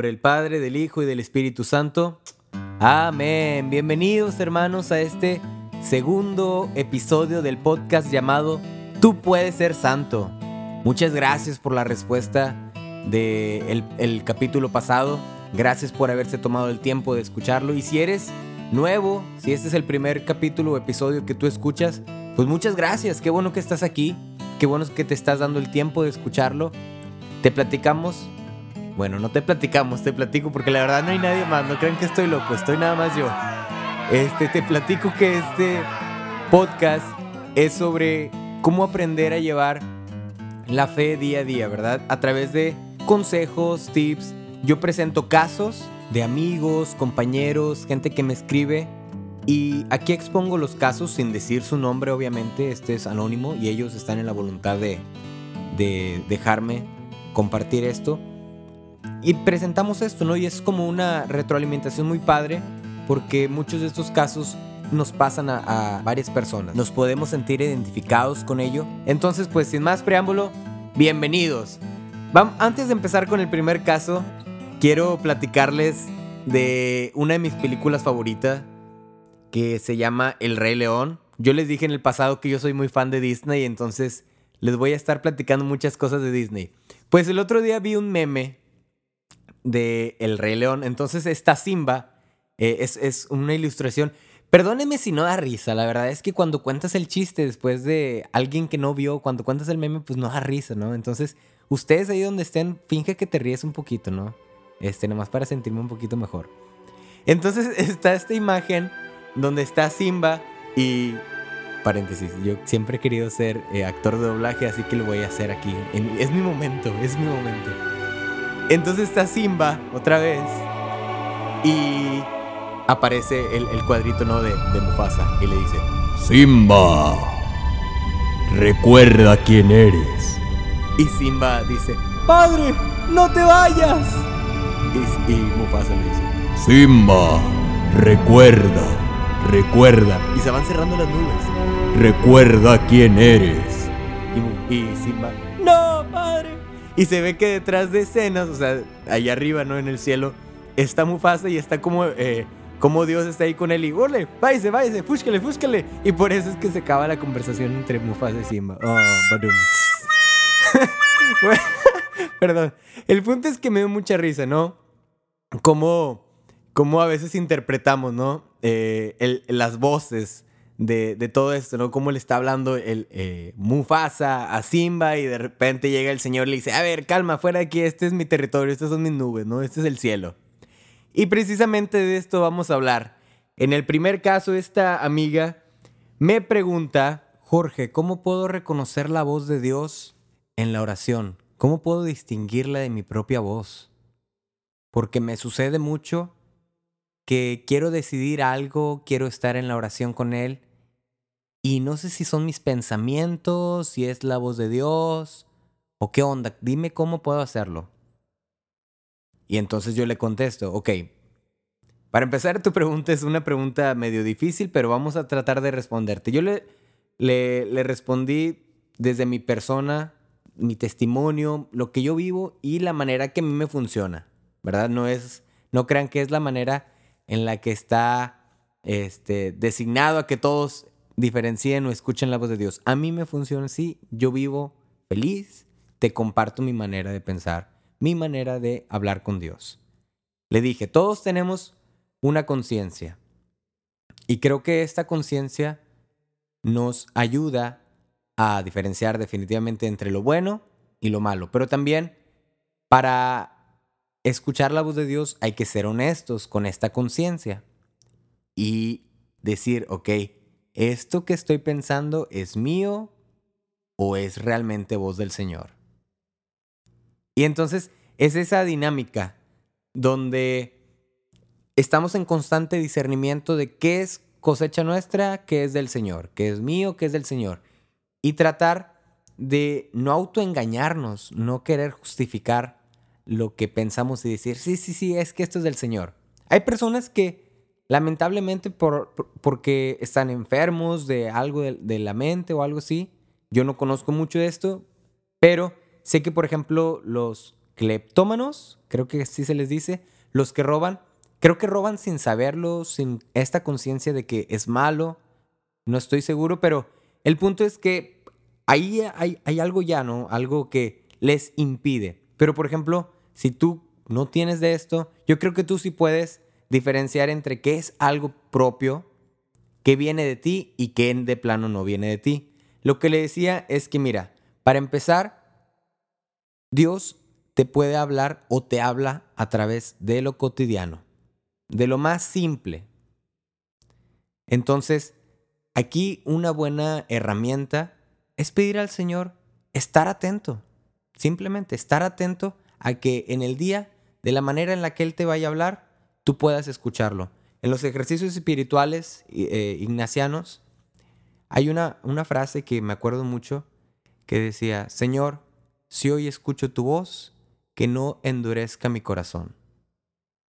Nombre del Padre, del Hijo y del Espíritu Santo. Amén. Bienvenidos hermanos a este segundo episodio del podcast llamado Tú puedes ser santo. Muchas gracias por la respuesta del el capítulo pasado. Gracias por haberse tomado el tiempo de escucharlo. Y si eres nuevo, si este es el primer capítulo o episodio que tú escuchas, pues muchas gracias. Qué bueno que estás aquí. Qué bueno que te estás dando el tiempo de escucharlo. Te platicamos bueno, no te platicamos, te platico porque la verdad no hay nadie más. No crean que estoy loco, estoy nada más yo. Este, te platico que este podcast es sobre cómo aprender a llevar la fe día a día, ¿verdad? A través de consejos, tips. Yo presento casos de amigos, compañeros, gente que me escribe. Y aquí expongo los casos sin decir su nombre, obviamente. Este es anónimo y ellos están en la voluntad de, de dejarme compartir esto. Y presentamos esto, ¿no? Y es como una retroalimentación muy padre porque muchos de estos casos nos pasan a, varias personas. Nos podemos sentir identificados con ello. Entonces, pues sin más preámbulo, bienvenidos. Vamos, antes de empezar con el primer caso, quiero platicarles de una de mis películas favoritas que se llama El Rey León. Yo les dije en el pasado que yo soy muy fan de Disney, entonces les voy a estar platicando muchas cosas de Disney. Pues el otro día vi un meme de El Rey León. Entonces esta Simba eh, es, una ilustración. Perdónenme si no da risa, la verdad es que cuando cuentas el chiste después de alguien que no vio, cuando cuentas el meme, pues no da risa, ¿no? Entonces, ustedes ahí donde estén, finge que te ríes un poquito, ¿no? Este, nomás para sentirme un poquito mejor. Entonces está esta imagen donde está Simba y... Paréntesis, yo siempre he querido ser eh, actor de doblaje, así que lo voy a hacer aquí. es mi momento, es mi momento. Entonces está Simba otra vez y aparece el, cuadrito ¿no? de, de Mufasa y le dice, Simba, recuerda quién eres. Y Simba dice, Padre, no te vayas. Y, y Mufasa le dice, Simba, recuerda, recuerda. Y se van cerrando las nubes. Recuerda quién eres. Y, y Simba. Y se ve que detrás de escenas, o sea, allá arriba, ¿no? En el cielo, está Mufasa y está como, eh, como Dios está ahí con él y, ¡ole! ¡Váyase, váyase! ¡Fúscale, fúscale! Y por eso es que se acaba la conversación entre Mufasa y Simba. Oh, badum. Perdón. El punto es que me dio mucha risa, ¿no? Cómo, cómo a veces interpretamos, ¿no? Eh, las voces de, todo esto, ¿no? Cómo le está hablando el eh, Mufasa a Simba y de repente llega el señor y le dice, a ver, calma, fuera de aquí, este es mi territorio, estas son mis nubes, ¿no? Este es el cielo. Y precisamente de esto vamos a hablar. En el primer caso, esta amiga me pregunta, Jorge, ¿cómo puedo reconocer la voz de Dios en la oración? ¿Cómo puedo distinguirla de mi propia voz? Porque me sucede mucho que quiero decidir algo, quiero estar en la oración con Él y no sé si son mis pensamientos, si es la voz de Dios o qué onda. Dime cómo puedo hacerlo. Y entonces yo le contesto, ok. Para empezar, tu pregunta es una pregunta medio difícil, pero vamos a tratar de responderte. Yo le, le, le respondí desde mi persona, mi testimonio, lo que yo vivo y la manera que a mí me funciona, ¿verdad? No es, no crean que es la manera en la que está este, designado a que todos diferencien o escuchen la voz de Dios. A mí me funciona así, yo vivo feliz, te comparto mi manera de pensar, mi manera de hablar con Dios. Le dije, todos tenemos una conciencia y creo que esta conciencia nos ayuda a diferenciar definitivamente entre lo bueno y lo malo, pero también para escuchar la voz de Dios hay que ser honestos con esta conciencia y decir, ok, ¿esto que estoy pensando es mío o es realmente voz del Señor? Y entonces es esa dinámica donde estamos en constante discernimiento de qué es cosecha nuestra, qué es del Señor, qué es mío, qué es del Señor. Y tratar de no autoengañarnos, no querer justificar lo que pensamos y decir, sí, sí, sí, es que esto es del Señor. Hay personas que Lamentablemente por, porque están enfermos de algo de, la mente o algo así. Yo no conozco mucho de esto, pero sé que, por ejemplo, los cleptómanos, creo que así se les dice, los que roban, creo que roban sin saberlo, sin esta conciencia de que es malo, no estoy seguro, pero el punto es que ahí hay, hay algo ya, ¿no? Algo que les impide. Pero por ejemplo, si tú no tienes de esto, yo creo que tú sí puedes diferenciar entre qué es algo propio, que viene de ti y qué de plano no viene de ti. Lo que le decía es que, mira, para empezar, Dios te puede hablar o te habla a través de lo cotidiano, de lo más simple. Entonces, aquí una buena herramienta es pedir al Señor estar atento, simplemente estar atento a que en el día, de la manera en la que Él te vaya a hablar, tú puedas escucharlo. En los ejercicios espirituales eh, ignacianos hay una, una frase que me acuerdo mucho que decía, Señor, si hoy escucho tu voz, que no endurezca mi corazón.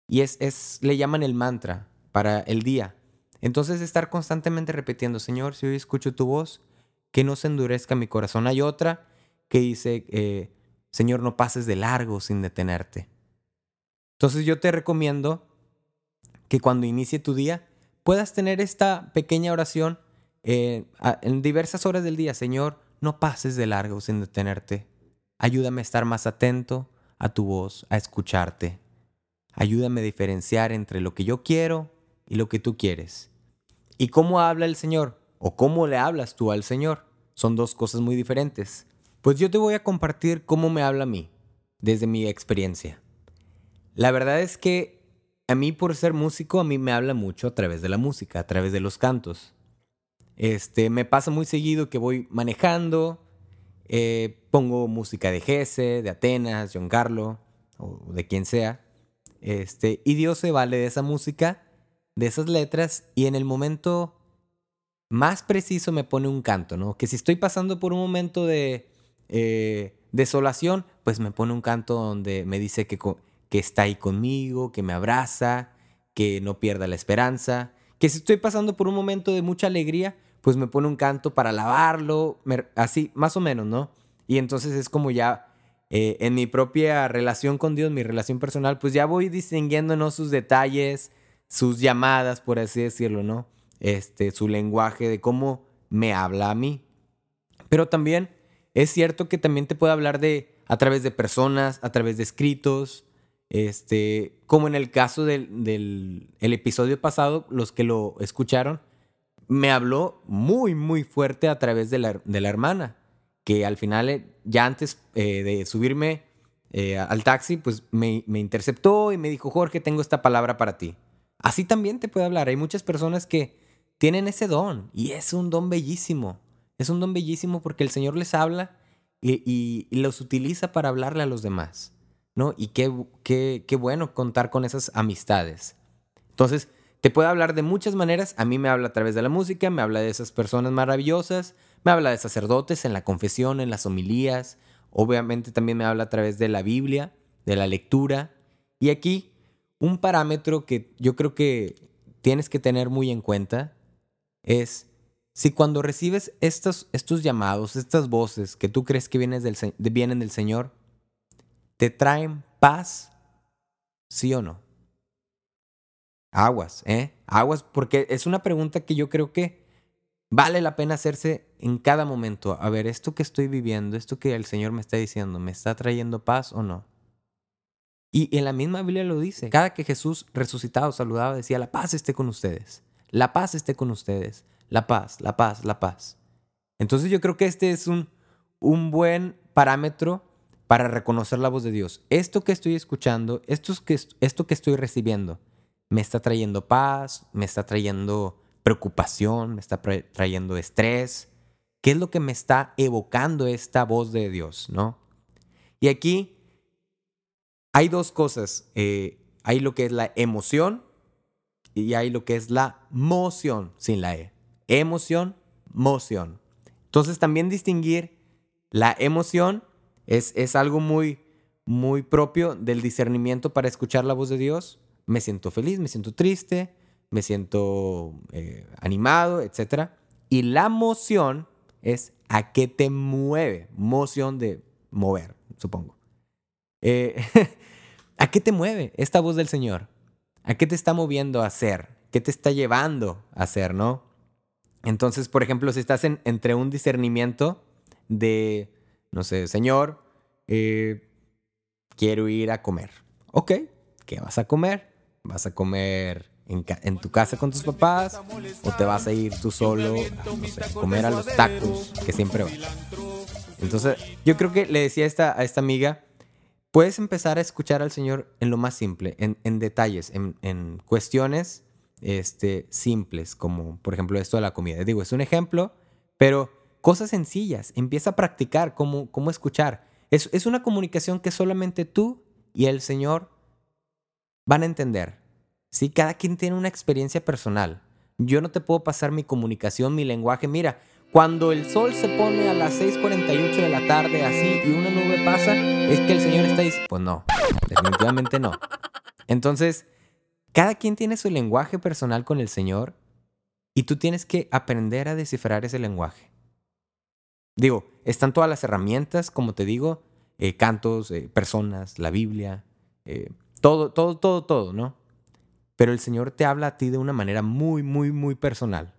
Y es, es, le llaman el mantra para el día. Entonces estar constantemente repitiendo, Señor, si hoy escucho tu voz, que no se endurezca mi corazón. Hay otra que dice, eh, Señor, no pases de largo sin detenerte. Entonces yo te recomiendo que cuando inicie tu día puedas tener esta pequeña oración eh, en diversas horas del día. Señor, no pases de largo sin detenerte. Ayúdame a estar más atento a tu voz, a escucharte. Ayúdame a diferenciar entre lo que yo quiero y lo que tú quieres. ¿Y cómo habla el Señor? ¿O cómo le hablas tú al Señor? Son dos cosas muy diferentes. Pues yo te voy a compartir cómo me habla a mí, desde mi experiencia. La verdad es que a mí por ser músico, a mí me habla mucho a través de la música, a través de los cantos. Este, me pasa muy seguido que voy manejando, eh, pongo música de Gese, de Atenas, John Carlo, o de quien sea. Este, y Dios se vale de esa música, de esas letras, y en el momento más preciso me pone un canto, ¿no? Que si estoy pasando por un momento de eh, desolación, pues me pone un canto donde me dice que, que está ahí conmigo, que me abraza, que no pierda la esperanza. Que si estoy pasando por un momento de mucha alegría, pues me pone un canto para alabarlo, así, más o menos, ¿no? Y entonces es como ya eh, en mi propia relación con Dios, mi relación personal, pues ya voy distinguiendo, ¿no? Sus detalles, sus llamadas, por así decirlo, ¿no? Este, su lenguaje de cómo me habla a mí. Pero también es cierto que también te puede hablar de a través de personas, a través de escritos, este, como en el caso del, del el episodio pasado, los que lo escucharon, me habló muy, muy fuerte a través de la, de la hermana, que al final, eh, ya antes eh, de subirme eh, al taxi, pues me, me interceptó y me dijo, Jorge, tengo esta palabra para ti. Así también te puede hablar. Hay muchas personas que tienen ese don y es un don bellísimo. Es un don bellísimo porque el Señor les habla y, y, los utiliza para hablarle a los demás. Y qué, qué, qué bueno contar con esas amistades. Entonces, te puede hablar de muchas maneras. A mí me habla a través de la música, me habla de esas personas maravillosas, me habla de sacerdotes en la confesión, en las homilías. Obviamente también me habla a través de la Biblia, de la lectura. Y aquí, un parámetro que yo creo que tienes que tener muy en cuenta es si cuando recibes estos, estos llamados, estas voces que tú crees que del, vienen del Señor, te traen paz, sí o no. Aguas, ¿eh? Aguas, porque es una pregunta que yo creo que vale la pena hacerse en cada momento. A ver, esto que estoy viviendo, esto que el Señor me está diciendo, ¿me está trayendo paz o no? Y en la misma Biblia lo dice. Cada que Jesús resucitado saludaba, decía, la paz esté con ustedes. La paz esté con ustedes. La paz, la paz, la paz. Entonces yo creo que este es un, un buen parámetro para reconocer la voz de Dios. Esto que estoy escuchando, esto que, esto que estoy recibiendo, me está trayendo paz, me está trayendo preocupación, me está trayendo estrés. ¿Qué es lo que me está evocando esta voz de Dios, no? Y aquí hay dos cosas. Eh, hay lo que es la emoción y hay lo que es la moción sin la E. Emoción, moción. Entonces también distinguir la emoción es, es algo muy, muy propio del discernimiento para escuchar la voz de Dios me siento feliz, me siento triste, me siento eh, animado, etc. Y la moción es a qué te mueve, moción de mover, supongo. Eh, ¿A qué te mueve esta voz del Señor? ¿A qué te está moviendo a hacer? ¿Qué te está llevando a hacer, no? Entonces, por ejemplo, si estás en, entre un discernimiento de, no sé, Señor, eh, quiero ir a comer. Ok, ¿qué vas a comer? ¿Vas a comer en, tu casa con tus papás o te vas a ir tú solo a comer a los tacos que siempre vas? Entonces, yo creo que le decía a esta, a esta amiga, puedes empezar a escuchar al Señor en lo más simple, en, detalles, en, cuestiones este, simples, como por ejemplo esto de la comida. Digo, es un ejemplo, pero cosas sencillas. Empieza a practicar cómo, cómo escuchar. Es, es una comunicación que solamente tú y el Señor van a entender. ¿sí? Cada quien tiene una experiencia personal. Yo no te puedo pasar mi comunicación, mi lenguaje. Mira, cuando el sol se pone a las 6.48 de la tarde así y una nube pasa, es que el Señor está diciendo, pues no, definitivamente no. Entonces, cada quien tiene su lenguaje personal con el Señor y tú tienes que aprender a descifrar ese lenguaje. Digo, están todas las herramientas, como te digo, eh, cantos, eh, personas, la Biblia, eh, todo, todo, todo, todo, ¿no? Pero el Señor te habla a ti de una manera muy, muy, muy personal.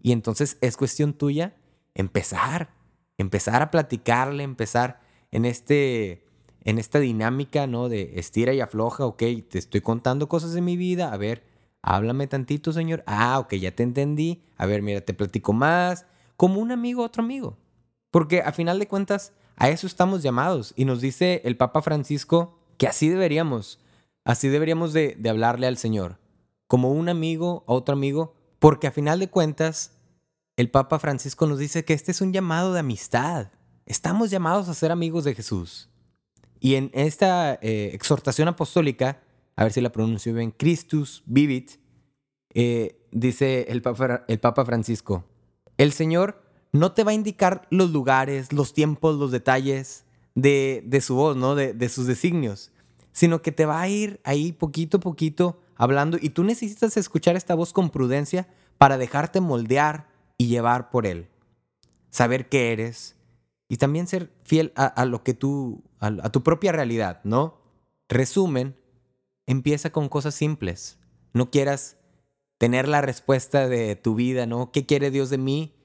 Y entonces es cuestión tuya empezar, empezar a platicarle, empezar en, este, en esta dinámica, ¿no? De estira y afloja, ok, te estoy contando cosas de mi vida, a ver, háblame tantito, Señor. Ah, ok, ya te entendí. A ver, mira, te platico más, como un amigo otro amigo. Porque a final de cuentas, a eso estamos llamados. Y nos dice el Papa Francisco que así deberíamos. Así deberíamos de, hablarle al Señor, como un amigo a otro amigo, porque a final de cuentas, el Papa Francisco nos dice que este es un llamado de amistad. Estamos llamados a ser amigos de Jesús. Y en esta eh, exhortación apostólica, a ver si la pronuncio bien, Christus vivit, eh, dice el Papa, el Papa Francisco, el Señor no te va a indicar los lugares, los tiempos, los detalles de, su voz, ¿no? De, de sus designios, sino que te va a ir ahí poquito a poquito hablando y tú necesitas escuchar esta voz con prudencia para dejarte moldear y llevar por él. Saber qué eres y también ser fiel a, lo que tú, a, a tu propia realidad, ¿no? Resumen, empieza con cosas simples. No quieras tener la respuesta de tu vida, ¿no? ¿Qué quiere Dios de mí?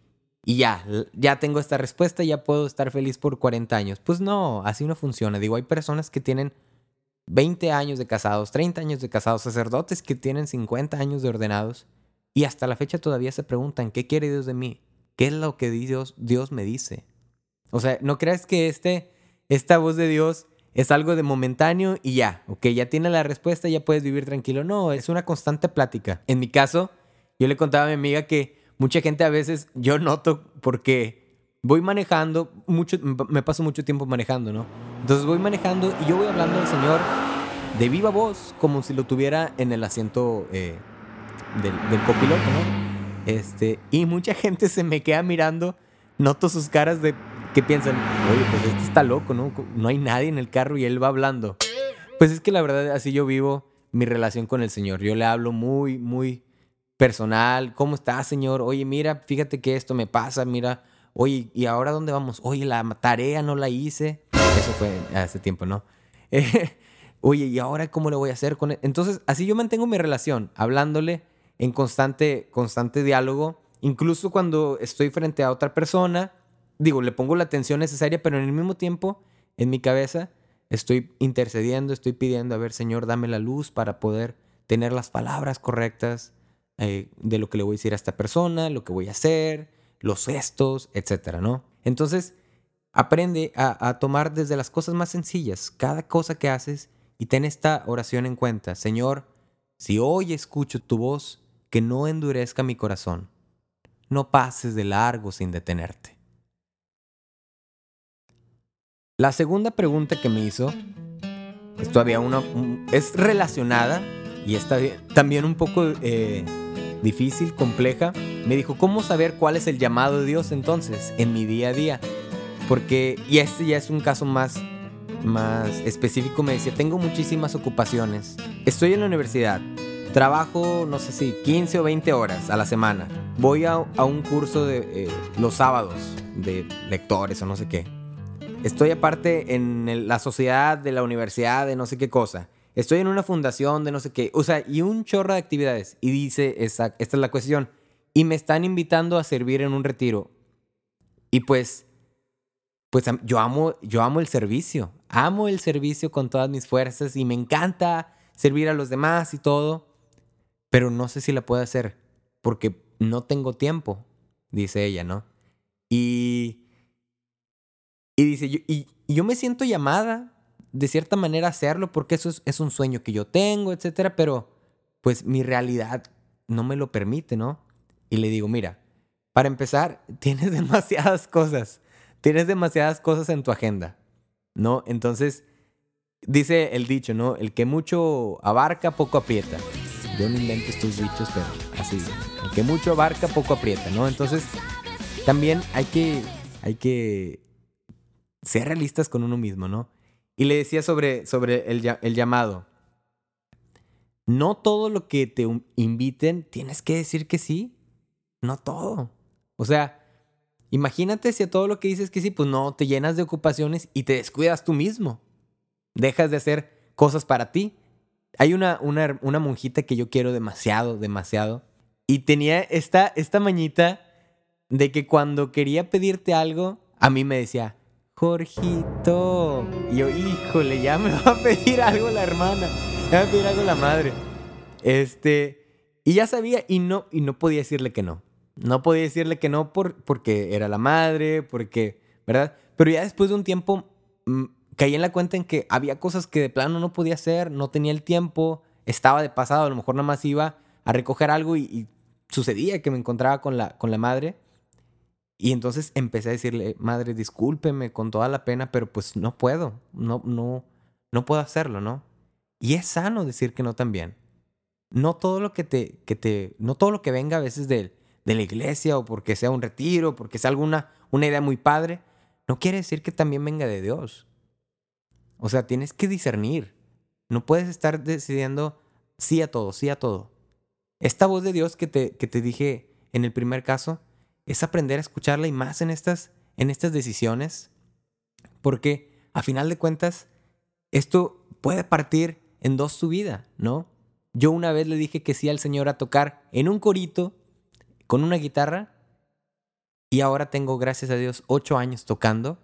Y ya, ya tengo esta respuesta, ya puedo estar feliz por 40 años. Pues no, así no funciona. Digo, hay personas que tienen 20 años de casados, 30 años de casados, sacerdotes que tienen 50 años de ordenados y hasta la fecha todavía se preguntan, ¿qué quiere Dios de mí? ¿Qué es lo que Dios, Dios me dice? O sea, ¿no crees que este, esta voz de Dios es algo de momentáneo y ya, ok, ya tiene la respuesta, ya puedes vivir tranquilo? No, es una constante plática. En mi caso, yo le contaba a mi amiga que mucha gente a veces, yo noto porque voy manejando, mucho, me paso mucho tiempo manejando, ¿no? Entonces voy manejando y yo voy hablando al Señor de viva voz, como si lo tuviera en el asiento eh, del, copiloto, ¿no? Este, y mucha gente se me queda mirando, noto sus caras de que piensan, oye, pues este está loco, ¿no? No hay nadie en el carro y él va hablando. Pues es que la verdad así yo vivo mi relación con el Señor. Yo le hablo muy, muy personal. ¿Cómo está, Señor? Oye, mira, fíjate que esto me pasa, mira, Oye, ¿y ahora dónde vamos? Oye, la tarea no la hice. Eso fue hace tiempo, ¿no? Oye, ¿y ahora cómo le voy a hacer con él? E-? Entonces, así yo mantengo mi relación, hablándole en constante, constante diálogo. Incluso cuando estoy frente a otra persona, digo, le pongo la atención necesaria, pero en el mismo tiempo, en mi cabeza, estoy intercediendo, estoy pidiendo, a ver, Señor, dame la luz para poder tener las palabras correctas eh, de lo que le voy a decir a esta persona, lo que voy a hacer, los gestos, etcétera, ¿no? Entonces, aprende a, tomar desde las cosas más sencillas cada cosa que haces y ten esta oración en cuenta. Señor, si hoy escucho tu voz, que no endurezca mi corazón. No pases de largo sin detenerte. La segunda pregunta que me hizo es todavía una, es relacionada y está también un poco eh, difícil, compleja, me dijo, ¿cómo saber cuál es el llamado de Dios entonces en mi día a día? Porque, y este ya es un caso más, más específico, me decía, tengo muchísimas ocupaciones. Estoy en la universidad, trabajo, no sé si 15 o 20 horas a la semana. Voy a, un curso de eh, los sábados de lectores o no sé qué. estoy aparte en la sociedad de la universidad de no sé qué cosa. Estoy en una fundación de no sé qué. O sea, y un chorro de actividades. Y dice, esta es la cuestión. Y me están invitando a servir en un retiro. Y pues, pues yo amo, yo amo el servicio. Amo el servicio con todas mis fuerzas y me encanta servir a los demás y todo. Pero no sé si la puedo hacer porque no tengo tiempo, dice ella, ¿no? Y, y dice, y, yo me siento llamada de cierta manera hacerlo porque eso es, un sueño que yo tengo, etcétera, pero pues mi realidad no me lo permite, ¿no? Y le digo, mira, para empezar, tienes demasiadas cosas, tienes demasiadas cosas en tu agenda, ¿no? Entonces, dice el dicho, ¿no? El que mucho abarca, poco aprieta. Yo no invento estos dichos, pero así. El que mucho abarca, poco aprieta, ¿no? Entonces, también hay que, hay que ser realistas con uno mismo, ¿no? Y le decía sobre, sobre el, llamado. No todo lo que te inviten tienes que decir que sí. No todo. O sea, imagínate si a todo lo que dices que sí, pues no, te llenas de ocupaciones y te descuidas tú mismo. Dejas de hacer cosas para ti. Hay una, una, una monjita que yo quiero demasiado, demasiado. Y tenía esta, esta mañita de que cuando quería pedirte algo, a mí me decía, Jorgito. Y yo, híjole, ya me va a pedir algo la hermana. Me va a pedir algo la madre. Este. Y ya sabía y no, y no podía decirle que no. No podía decirle que no por, porque era la madre, porque, ¿verdad? Pero ya después de un tiempo mm, caí en la cuenta en que había cosas que de plano no podía hacer, no tenía el tiempo, estaba de pasado, a lo mejor nada más iba a recoger algo y, y sucedía que me encontraba con la, con la madre. Y entonces empecé a decirle, madre, discúlpeme con toda la pena, pero pues no puedo, no, no, no puedo hacerlo, ¿no? Y es sano decir que no también. No todo lo que te, que te, no todo lo que venga a veces de, de la iglesia o porque sea un retiro, porque sea alguna, una idea muy padre, no quiere decir que también venga de Dios. O sea, tienes que discernir. No puedes estar decidiendo sí a todo, sí a todo. Esta voz de Dios que te, que te dije en el primer caso, es aprender a escucharla y más en estas, en estas decisiones, porque a final de cuentas, esto puede partir en dos su vida, ¿no? Yo una vez le dije que sí al Señor a tocar en un corito con una guitarra y ahora tengo, gracias a Dios, ocho años tocando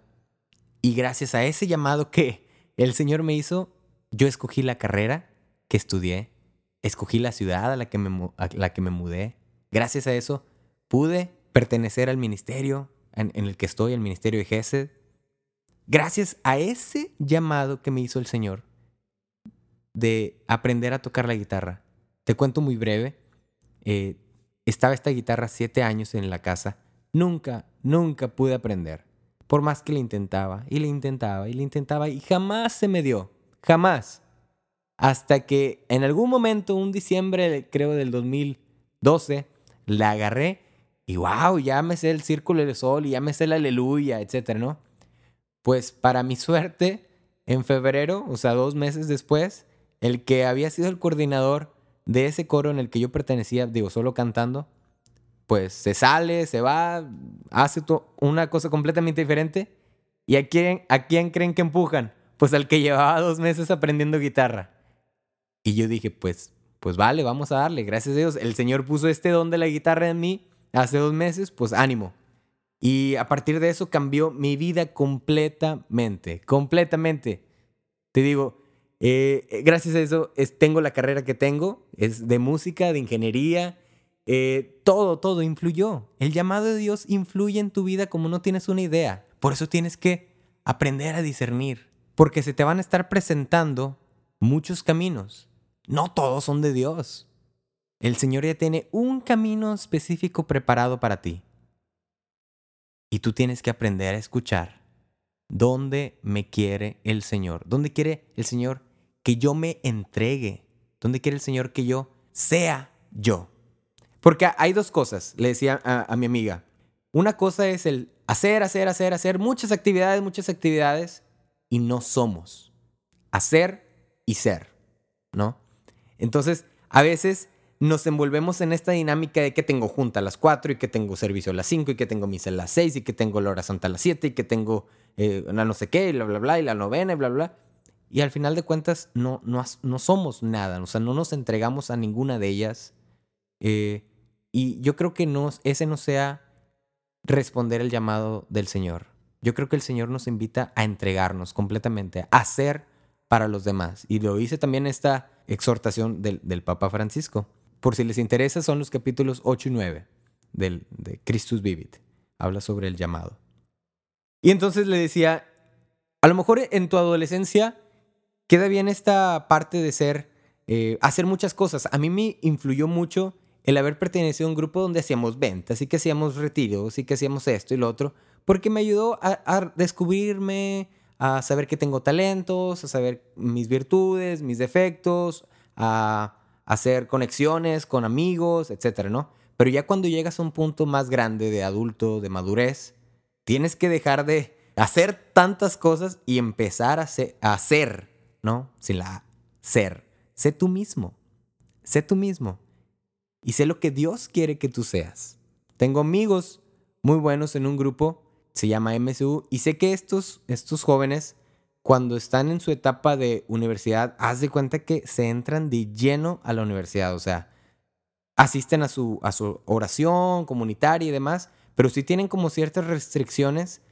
y gracias a ese llamado que el Señor me hizo, yo escogí la carrera que estudié, escogí la ciudad a la que me, a la que me mudé. Gracias a eso pude pertenecer al ministerio en, el que estoy, el ministerio de Gesed. Gracias a ese llamado que me hizo el Señor de aprender a tocar la guitarra. Te cuento muy breve. Eh, estaba esta guitarra siete años en la casa. Nunca, nunca pude aprender. Por más que le intentaba y le intentaba y le intentaba y jamás se me dio. Jamás. Hasta que en algún momento, un diciembre creo del 2012, la agarré y wow, ya me sé el círculo del sol y ya me sé la aleluya, etcétera, ¿no? Pues para mi suerte, en febrero, o sea, dos meses después, el que había sido el coordinador de ese coro en el que yo pertenecía, digo, solo cantando, pues se sale, se va, hace una cosa completamente diferente. ¿Y a quién, a quién creen que empujan? Pues al que llevaba dos meses aprendiendo guitarra. Y yo dije, pues, pues vale, vamos a darle, gracias a Dios. El Señor puso este don de la guitarra en mí hace dos meses, pues ánimo. Y a partir de eso cambió mi vida completamente, completamente. Te digo, eh, eh, gracias a eso es, tengo la carrera que tengo, es de música, de ingeniería, eh, todo, todo influyó. El llamado de Dios influye en tu vida como no tienes una idea. Por eso tienes que aprender a discernir, porque se te van a estar presentando muchos caminos. No todos son de Dios. El Señor ya tiene un camino específico preparado para ti. Y tú tienes que aprender a escuchar dónde me quiere el Señor, dónde quiere el Señor que yo me entregue, dónde quiere el Señor que yo sea yo. Porque hay dos cosas, le decía a, mi amiga. Una cosa es el hacer, hacer, hacer, hacer muchas actividades, muchas actividades y no somos. Hacer y ser, ¿no? Entonces, a veces nos envolvemos en esta dinámica de que tengo junta a las 4 y que tengo servicio a las 5 y que tengo misa a las 6 y que tengo la hora santa a las 7 y que tengo eh, una no sé qué y bla, bla, bla, y la novena y bla, bla. Y al final de cuentas no, no, no somos nada, o sea, no nos entregamos a ninguna de ellas. Eh, y yo creo que no, ese no sea responder el llamado del Señor. Yo creo que el Señor nos invita a entregarnos completamente, a ser para los demás. Y lo dice también esta exhortación del, del Papa Francisco. Por si les interesa, son los capítulos 8 y 9 del, de Christus Vivit. Habla sobre el llamado. Y entonces le decía, a lo mejor en tu adolescencia queda bien esta parte de ser, eh, hacer muchas cosas. A mí me influyó mucho el haber pertenecido a un grupo donde hacíamos ventas y que hacíamos retiros y que hacíamos esto y lo otro, porque me ayudó a, descubrirme, a saber que tengo talentos, a saber mis virtudes, mis defectos, a hacer conexiones con amigos, etcétera, ¿no? Pero ya cuando llegas a un punto más grande de adulto, de madurez, tienes que dejar de hacer tantas cosas y empezar a ser, ¿no? Sin la ser. Sé tú mismo. Sé tú mismo y sé lo que Dios quiere que tú seas. Tengo amigos muy buenos en un grupo, se llama MSU, y sé que estos, estos jóvenes, cuando están en su etapa de universidad, haz de cuenta que se entran de lleno a la universidad, o sea, asisten a su, a su oración comunitaria y demás, pero sí tienen como ciertas restricciones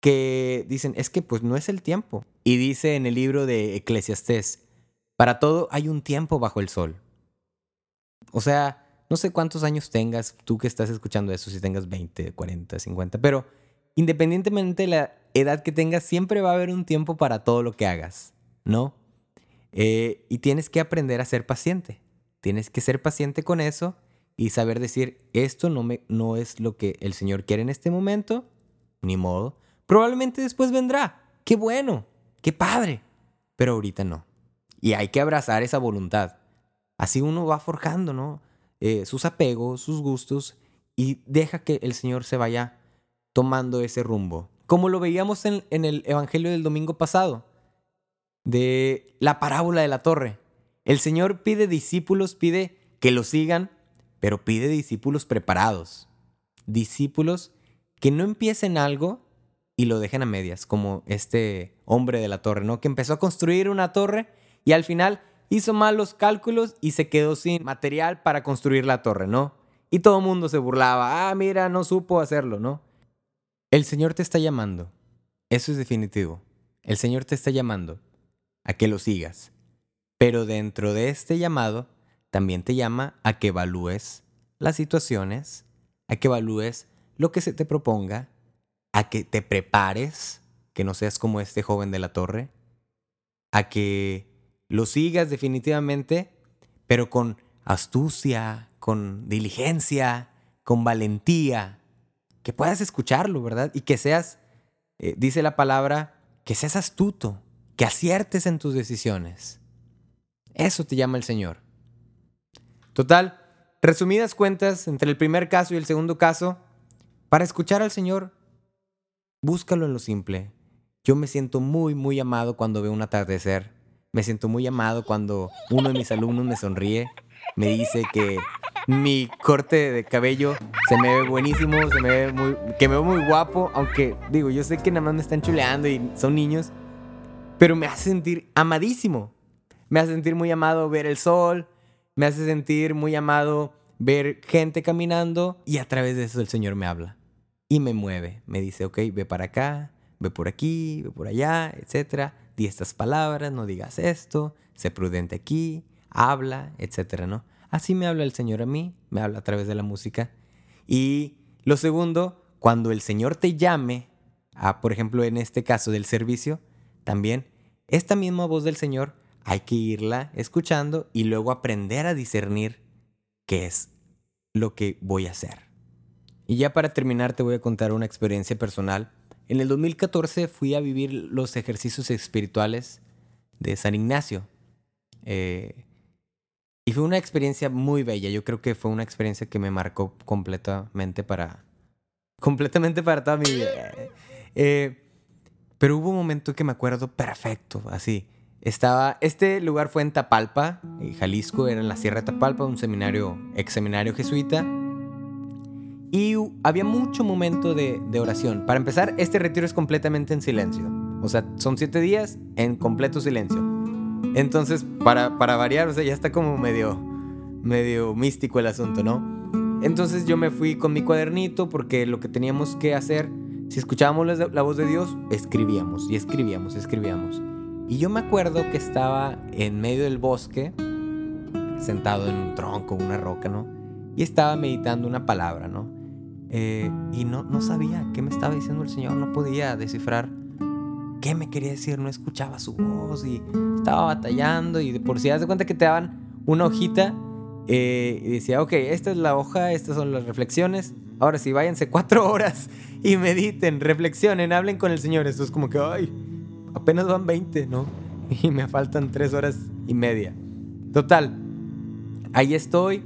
que dicen, es que pues no es el tiempo. Y dice en el libro de Eclesiastés, para todo hay un tiempo bajo el sol. O sea, no sé cuántos años tengas tú que estás escuchando eso, si tengas 20, 40, 50, pero independientemente de la edad que tengas, siempre va a haber un tiempo para todo lo que hagas, ¿no? Eh, y tienes que aprender a ser paciente. Tienes que ser paciente con eso y saber decir, esto no, me, no es lo que el Señor quiere en este momento, ni modo. Probablemente después vendrá. Qué bueno, qué padre. Pero ahorita no. Y hay que abrazar esa voluntad. Así uno va forjando, ¿no? Eh, sus apegos, sus gustos y deja que el Señor se vaya tomando ese rumbo. Como lo veíamos en, el Evangelio del domingo pasado, de la parábola de la torre. El Señor pide discípulos, pide que lo sigan, pero pide discípulos preparados. Discípulos que no empiecen algo y lo dejen a medias, como este hombre de la torre, ¿no? Que empezó a construir una torre y al final hizo malos cálculos y se quedó sin material para construir la torre, ¿no? Y todo el mundo se burlaba, ah, mira, no supo hacerlo, ¿no? El Señor te está llamando, eso es definitivo. El Señor te está llamando a que lo sigas, pero dentro de este llamado también te llama a que evalúes las situaciones, a que evalúes lo que se te proponga, a que te prepares, que no seas como este joven de la torre, a que lo sigas definitivamente, pero con astucia, con diligencia, con valentía, que puedas escucharlo, ¿verdad? Y que seas, eh, dice la palabra, que seas astuto, que aciertes en tus decisiones. Eso te llama el Señor. Total, resumidas cuentas, entre el primer caso y el segundo caso, para escuchar al Señor, búscalo en lo simple. Yo me siento muy, muy amado cuando veo un atardecer me siento muy amado cuando uno de mis alumnos me sonríe, me dice que mi corte de cabello se me ve buenísimo, se me ve muy, que me veo muy guapo, aunque digo, yo sé que nada más me están chuleando y son niños, pero me hace sentir amadísimo. Me hace sentir muy amado ver el sol, me hace sentir muy amado ver gente caminando y a través de eso el Señor me habla y me mueve. Me dice, ok, ve para acá, ve por aquí, ve por allá, etcétera di estas palabras, no digas esto, sé prudente aquí, habla, etcétera, ¿no? Así me habla el Señor a mí, me habla a través de la música. Y lo segundo, cuando el Señor te llame, a, por ejemplo, en este caso del servicio, también esta misma voz del Señor hay que irla escuchando y luego aprender a discernir qué es lo que voy a hacer. Y ya para terminar te voy a contar una experiencia personal en el 2014 fui a vivir los ejercicios espirituales de San Ignacio. Eh, y fue una experiencia muy bella. Yo creo que fue una experiencia que me marcó completamente para. Completamente para toda mi vida. Eh, pero hubo un momento que me acuerdo perfecto, así. Estaba, este lugar fue en Tapalpa, Jalisco, era en la Sierra de Tapalpa, un seminario, ex seminario jesuita. Y había mucho momento de oración. Para empezar, este retiro es completamente en silencio. O sea, son siete días en completo silencio. Entonces, para, para variar, o sea, ya está como medio, medio místico el asunto, ¿no? Entonces yo me fui con mi cuadernito porque lo que teníamos que hacer, si escuchábamos la, la voz de Dios, escribíamos y escribíamos, escribíamos. Y yo me acuerdo que estaba en medio del bosque, sentado en un tronco, una roca, ¿no? Y estaba meditando una palabra, ¿no? Eh, y no, no sabía qué me estaba diciendo el Señor, no podía descifrar qué me quería decir, no escuchaba su voz y estaba batallando y por si das de cuenta que te daban una hojita eh, y decía, ok, esta es la hoja, estas son las reflexiones, ahora sí, váyanse cuatro horas y mediten, reflexionen, hablen con el Señor, esto es como que, ay, apenas van 20, ¿no? Y me faltan tres horas y media. Total, ahí estoy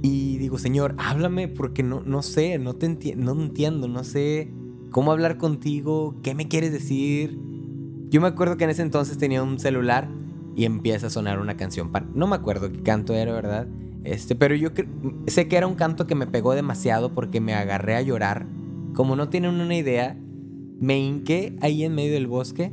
y digo, Señor, háblame porque no, no sé, no, te no entiendo, no sé cómo hablar contigo, qué me quieres decir. Yo me acuerdo que en ese entonces tenía un celular y empieza a sonar una canción. No me acuerdo qué canto era, ¿verdad? Este, pero yo sé que era un canto que me pegó demasiado porque me agarré a llorar. Como no tienen una idea, me hinqué ahí en medio del bosque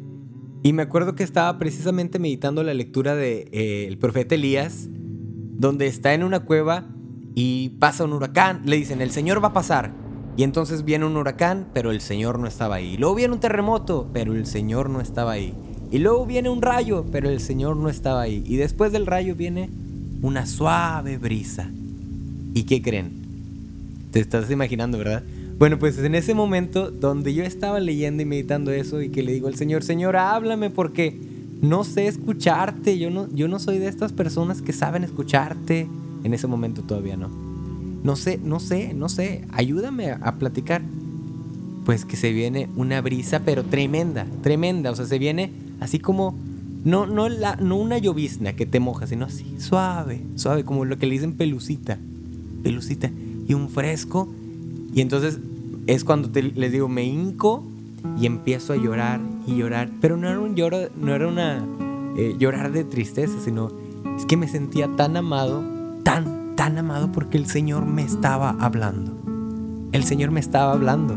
y me acuerdo que estaba precisamente meditando la lectura de eh, profeta Elías, donde está en una cueva y pasa un huracán. Le dicen, el Señor va a pasar. Y entonces viene un huracán, pero el Señor no estaba ahí. luego viene un terremoto, pero el Señor no estaba ahí. Y luego viene un rayo, pero el Señor no estaba ahí. Y después del rayo viene una suave brisa. ¿Y qué creen? Te estás imaginando, ¿verdad? Bueno, pues en ese momento donde yo estaba leyendo y meditando eso y que le digo al Señor, Señor, háblame porque no sé escucharte, yo no, yo no soy de estas personas que saben escucharte. En ese momento todavía no. No sé, no sé, no sé, ayúdame a, platicar. Pues que se viene una brisa, pero tremenda, tremenda. O sea, se viene así como, no, no, la, no una llovizna que te moja, sino así, suave, suave, como lo que le dicen pelucita, pelucita. Y un fresco y entonces es cuando les digo, me hinco y empiezo a llorar y llorar. Pero no era un lloro, no era una eh, llorar de tristeza, sino es que me sentía tan amado, tan, amado porque el Señor me estaba hablando. El Señor me estaba hablando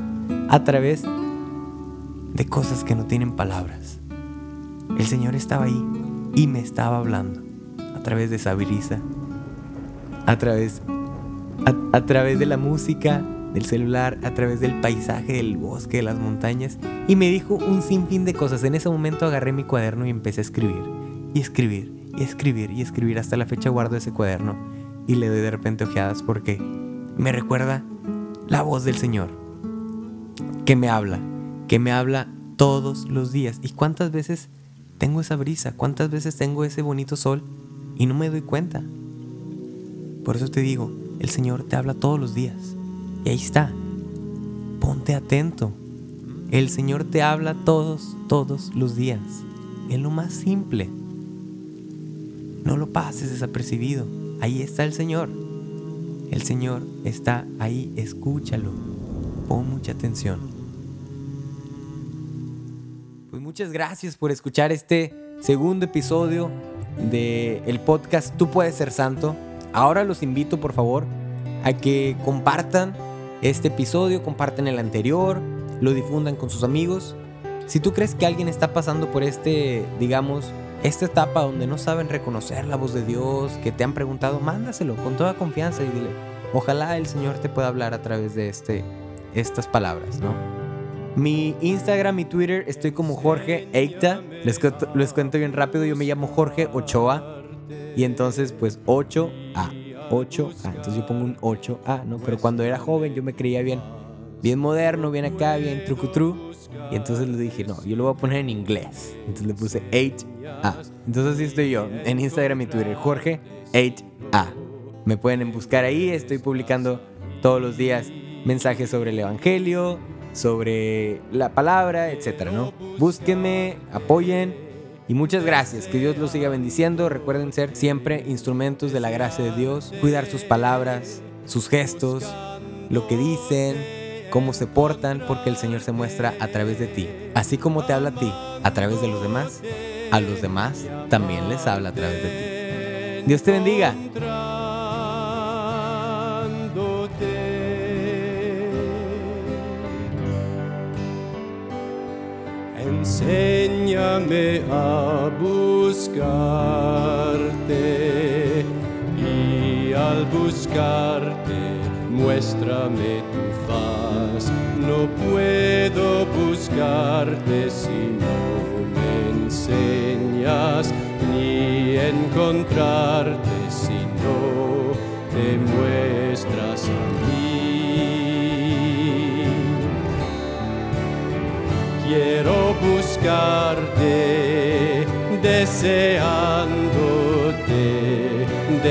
a través de cosas que no tienen palabras. El Señor estaba ahí y me estaba hablando a través de esa brisa, a través, a través de la música, del celular, a través del paisaje, del bosque, de las montañas, y me dijo un sinfín de cosas. En ese momento agarré mi cuaderno y empecé a escribir, y escribir, y escribir, y escribir. Hasta la fecha guardo ese cuaderno y le doy de repente ojeadas porque me recuerda la voz del Señor, que me habla, que me habla todos los días. ¿Y cuántas veces tengo esa brisa? ¿Cuántas veces tengo ese bonito sol y no me doy cuenta? Por eso te digo, el Señor te habla todos los días. Y ahí está. Ponte atento. El Señor te habla todos, todos los días. En lo más simple. No lo pases desapercibido. Ahí está el Señor. El Señor está ahí. Escúchalo. Pon mucha atención. Pues muchas gracias por escuchar este segundo episodio de el podcast Tú puedes ser santo. Ahora los invito por favor a que compartan este episodio, comparten el anterior, lo difundan con sus amigos. Si tú crees que alguien está pasando por este, digamos, esta etapa donde no saben reconocer la voz de Dios, que te han preguntado, mándaselo con toda confianza y dile, ojalá el Señor te pueda hablar a través de este, estas palabras, ¿no? Mi Instagram y Twitter estoy como Jorge Eita. Les, les cuento bien rápido, yo me llamo Jorge Ochoa. Y entonces, pues 8A. 8 ah, Entonces yo pongo un 8A, ¿no? Pero cuando era joven yo me creía bien, bien moderno, bien acá, bien trucutru. Y entonces le dije, no, yo lo voy a poner en inglés. Entonces le puse 8A. Entonces así estoy yo, en Instagram y Twitter, Jorge 8A. Me pueden buscar ahí, estoy publicando todos los días mensajes sobre el Evangelio, sobre la palabra, etcétera, ¿no? Búsquenme, apoyen y muchas gracias, que Dios los siga bendiciendo. Recuerden ser siempre instrumentos de la gracia de Dios, cuidar sus palabras, sus gestos, lo que dicen, cómo se portan, porque el Señor se muestra a través de ti. Así como te habla a ti, a través de los demás, a los demás también les habla a través de ti. Dios te bendiga. Enséñame a buscarte al buscarte muéstrame tu faz. No puedo buscarte si no me enseñas ni encontrarte si no te muestras a mí. Quiero buscarte, deseándote,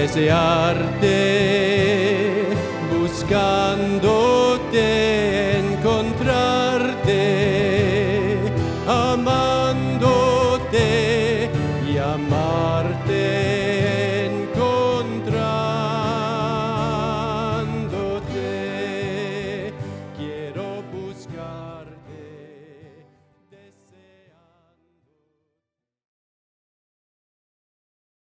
desearte, buscándote,